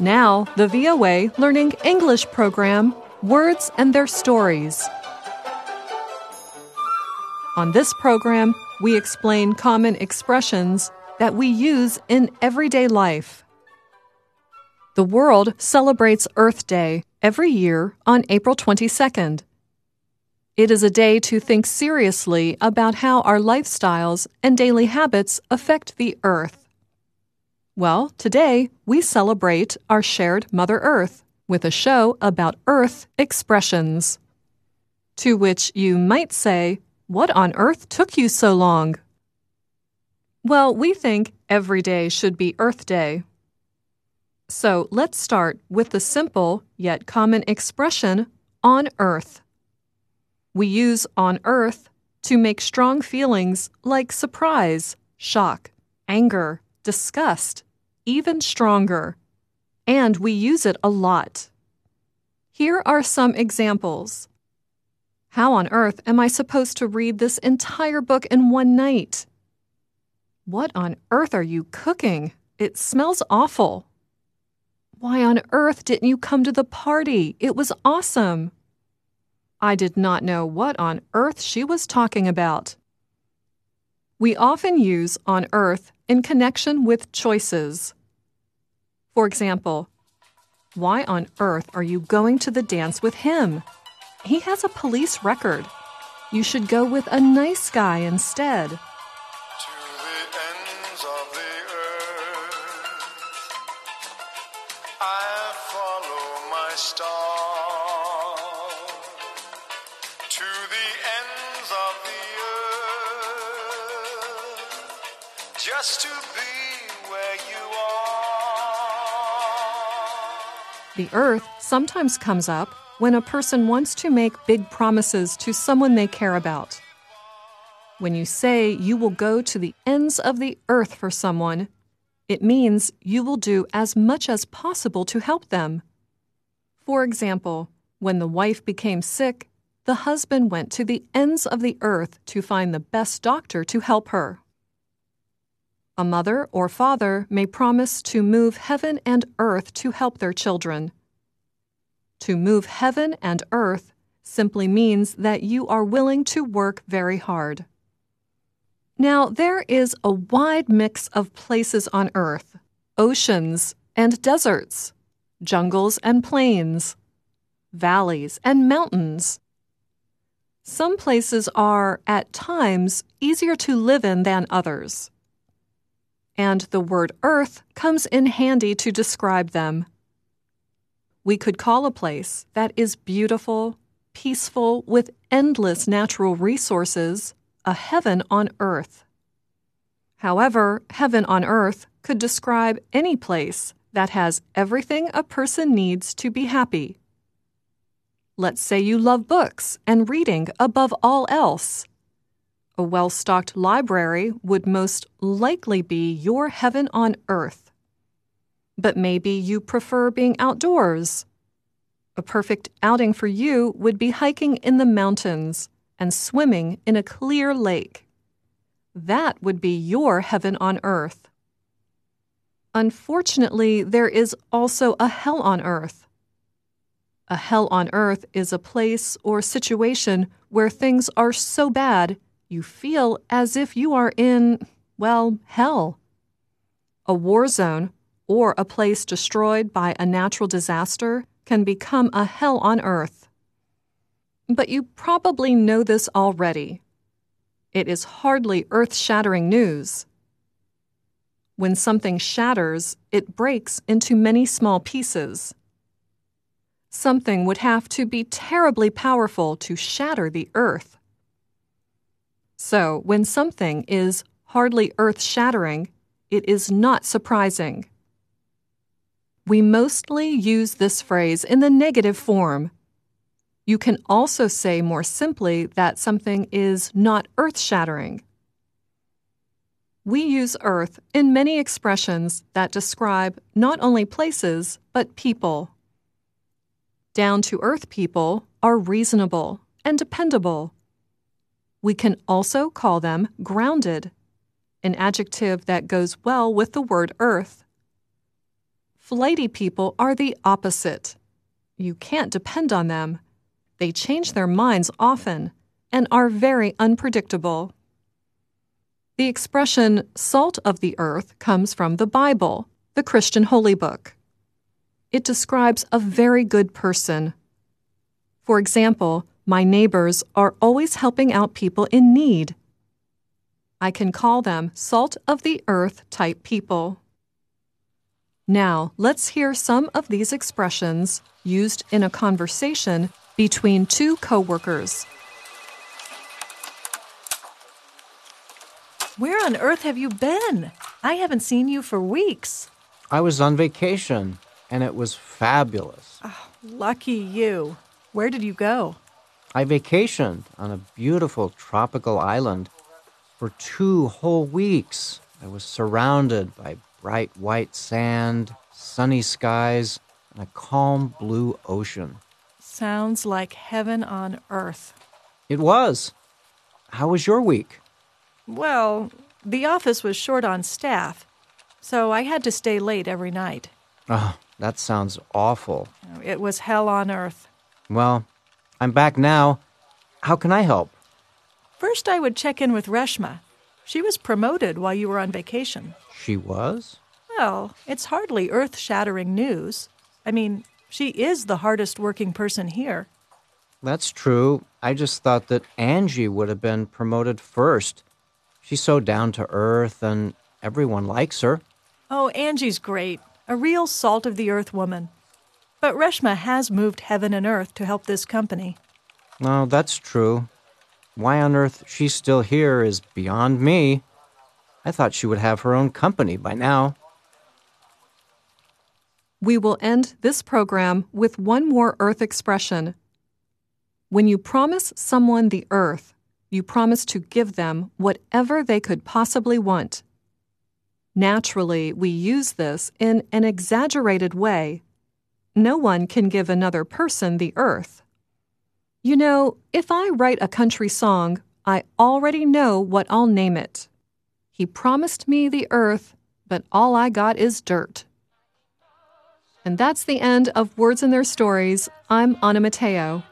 Now, the VOA Learning English program Words and Their Stories. On this program, we explain common expressions that we use in everyday life. The world celebrates Earth Day every year on April 22nd. It is a day to think seriously about how our lifestyles and daily habits affect the Earth. Well, today we celebrate our shared Mother Earth with a show about Earth expressions. To which you might say, What on earth took you so long? Well, we think every day should be Earth Day. So let's start with the simple yet common expression on Earth. We use on Earth to make strong feelings like surprise, shock, anger, disgust, even stronger. And we use it a lot. Here are some examples. How on earth am I supposed to read this entire book in one night? What on earth are you cooking? It smells awful. Why on earth didn't you come to the party? It was awesome. I did not know what on earth she was talking about. We often use on earth in connection with choices. For example, why on earth are you going to the dance with him? He has a police record. You should go with a nice guy instead. I follow my style to the The earth sometimes comes up when a person wants to make big promises to someone they care about. When you say you will go to the ends of the earth for someone, it means you will do as much as possible to help them. For example, when the wife became sick, the husband went to the ends of the earth to find the best doctor to help her. A mother or father may promise to move heaven and earth to help their children. To move heaven and earth simply means that you are willing to work very hard. Now, there is a wide mix of places on earth oceans and deserts, jungles and plains, valleys and mountains. Some places are, at times, easier to live in than others. And the word earth comes in handy to describe them. We could call a place that is beautiful, peaceful, with endless natural resources a heaven on earth. However, heaven on earth could describe any place that has everything a person needs to be happy. Let's say you love books and reading above all else. A well stocked library would most likely be your heaven on earth. But maybe you prefer being outdoors. A perfect outing for you would be hiking in the mountains and swimming in a clear lake. That would be your heaven on earth. Unfortunately, there is also a hell on earth. A hell on earth is a place or situation where things are so bad you feel as if you are in, well, hell. A war zone or a place destroyed by a natural disaster can become a hell on earth. But you probably know this already. It is hardly earth shattering news. When something shatters, it breaks into many small pieces. Something would have to be terribly powerful to shatter the earth. So, when something is hardly earth shattering, it is not surprising. We mostly use this phrase in the negative form. You can also say more simply that something is not earth shattering. We use earth in many expressions that describe not only places, but people. Down to earth people are reasonable and dependable. We can also call them grounded, an adjective that goes well with the word earth. Flighty people are the opposite. You can't depend on them. They change their minds often and are very unpredictable. The expression salt of the earth comes from the Bible, the Christian holy book. It describes a very good person. For example, my neighbors are always helping out people in need. I can call them salt of the earth type people. Now, let's hear some of these expressions used in a conversation between two coworkers. Where on earth have you been? I haven't seen you for weeks. I was on vacation, and it was fabulous. Oh, lucky you. Where did you go? I vacationed on a beautiful tropical island for two whole weeks. I was surrounded by bright white sand, sunny skies, and a calm blue ocean. Sounds like heaven on earth. It was. How was your week? Well, the office was short on staff, so I had to stay late every night. Oh, that sounds awful. It was hell on earth. Well, I'm back now. How can I help? First, I would check in with Reshma. She was promoted while you were on vacation. She was? Well, it's hardly earth shattering news. I mean, she is the hardest working person here. That's true. I just thought that Angie would have been promoted first. She's so down to earth and everyone likes her. Oh, Angie's great. A real salt of the earth woman. But Reshma has moved heaven and earth to help this company. No, that's true. Why on earth she's still here is beyond me. I thought she would have her own company by now. We will end this program with one more earth expression. When you promise someone the earth, you promise to give them whatever they could possibly want. Naturally, we use this in an exaggerated way. No one can give another person the earth. You know, if I write a country song, I already know what I'll name it. He promised me the earth, but all I got is dirt. And that's the end of Words and Their Stories. I'm Anna Matteo.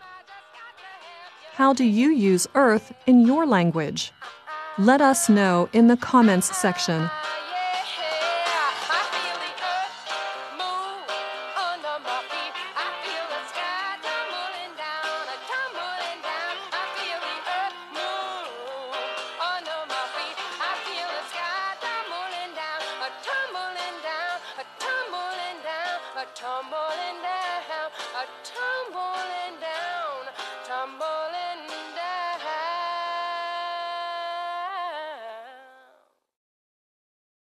How do you use earth in your language? Let us know in the comments section.